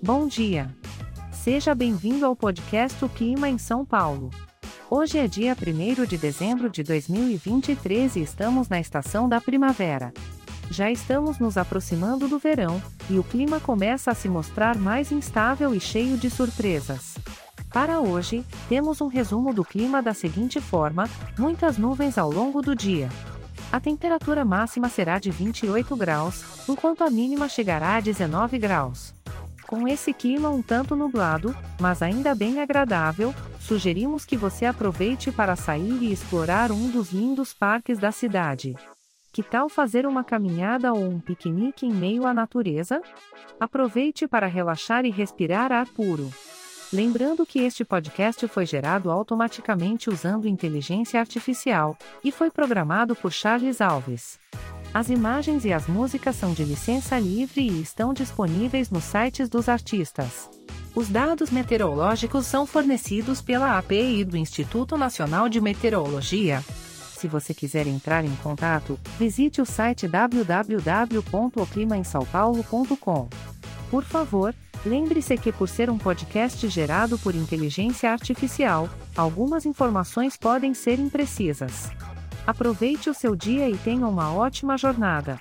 Bom dia. Seja bem-vindo ao podcast O Clima em São Paulo. Hoje é dia 1 de dezembro de 2023 e estamos na estação da primavera. Já estamos nos aproximando do verão, e o clima começa a se mostrar mais instável e cheio de surpresas. Para hoje, temos um resumo do clima da seguinte forma: muitas nuvens ao longo do dia. A temperatura máxima será de 28 graus, enquanto a mínima chegará a 19 graus. Com esse clima um tanto nublado, mas ainda bem agradável, sugerimos que você aproveite para sair e explorar um dos lindos parques da cidade. Que tal fazer uma caminhada ou um piquenique em meio à natureza? Aproveite para relaxar e respirar ar puro. Lembrando que este podcast foi gerado automaticamente usando inteligência artificial e foi programado por Charles Alves. As imagens e as músicas são de licença livre e estão disponíveis nos sites dos artistas. Os dados meteorológicos são fornecidos pela API do Instituto Nacional de Meteorologia. Se você quiser entrar em contato, visite o site www.oclimaemsaopaulo.com. Por favor, lembre-se que por ser um podcast gerado por inteligência artificial, algumas informações podem ser imprecisas. Aproveite o seu dia e tenha uma ótima jornada.